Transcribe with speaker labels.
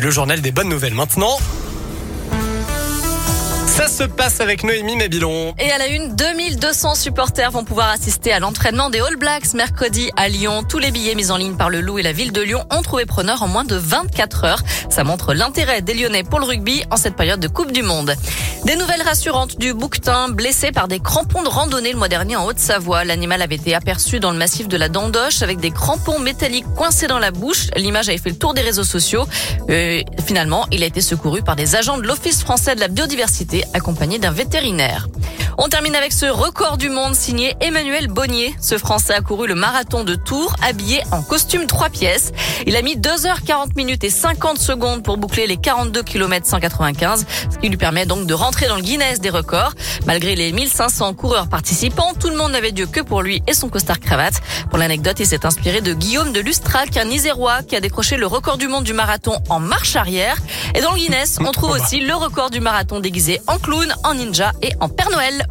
Speaker 1: le journal des bonnes nouvelles maintenant. Ça se passe avec Noémie Mabilon.
Speaker 2: Et à la une, 2200 supporters vont pouvoir assister à l'entraînement des All Blacks mercredi à Lyon. Tous les billets mis en ligne par le Loup et la ville de Lyon ont trouvé preneur en moins de 24 heures. Ça montre l'intérêt des Lyonnais pour le rugby en cette période de Coupe du Monde. Des nouvelles rassurantes du bouquetin blessé par des crampons de randonnée le mois dernier en Haute-Savoie. L'animal avait été aperçu dans le massif de la Dandoche avec des crampons métalliques coincés dans la bouche. L'image avait fait le tour des réseaux sociaux. Euh, finalement, il a été secouru par des agents de l'Office français de la biodiversité accompagné d'un vétérinaire. On termine avec ce record du monde signé Emmanuel Bonnier. Ce Français a couru le marathon de Tours habillé en costume trois pièces. Il a mis 2h40 minutes et 50 secondes pour boucler les 42 km 195, ce qui lui permet donc de rentrer dans le Guinness des records. Malgré les 1500 coureurs participants, tout le monde n'avait Dieu que pour lui et son costard cravate. Pour l'anecdote, il s'est inspiré de Guillaume de Lustrac, un Isérois qui a décroché le record du monde du marathon en marche arrière. Et dans le Guinness, on trouve aussi le record du marathon déguisé en clown, en ninja et en Père Noël.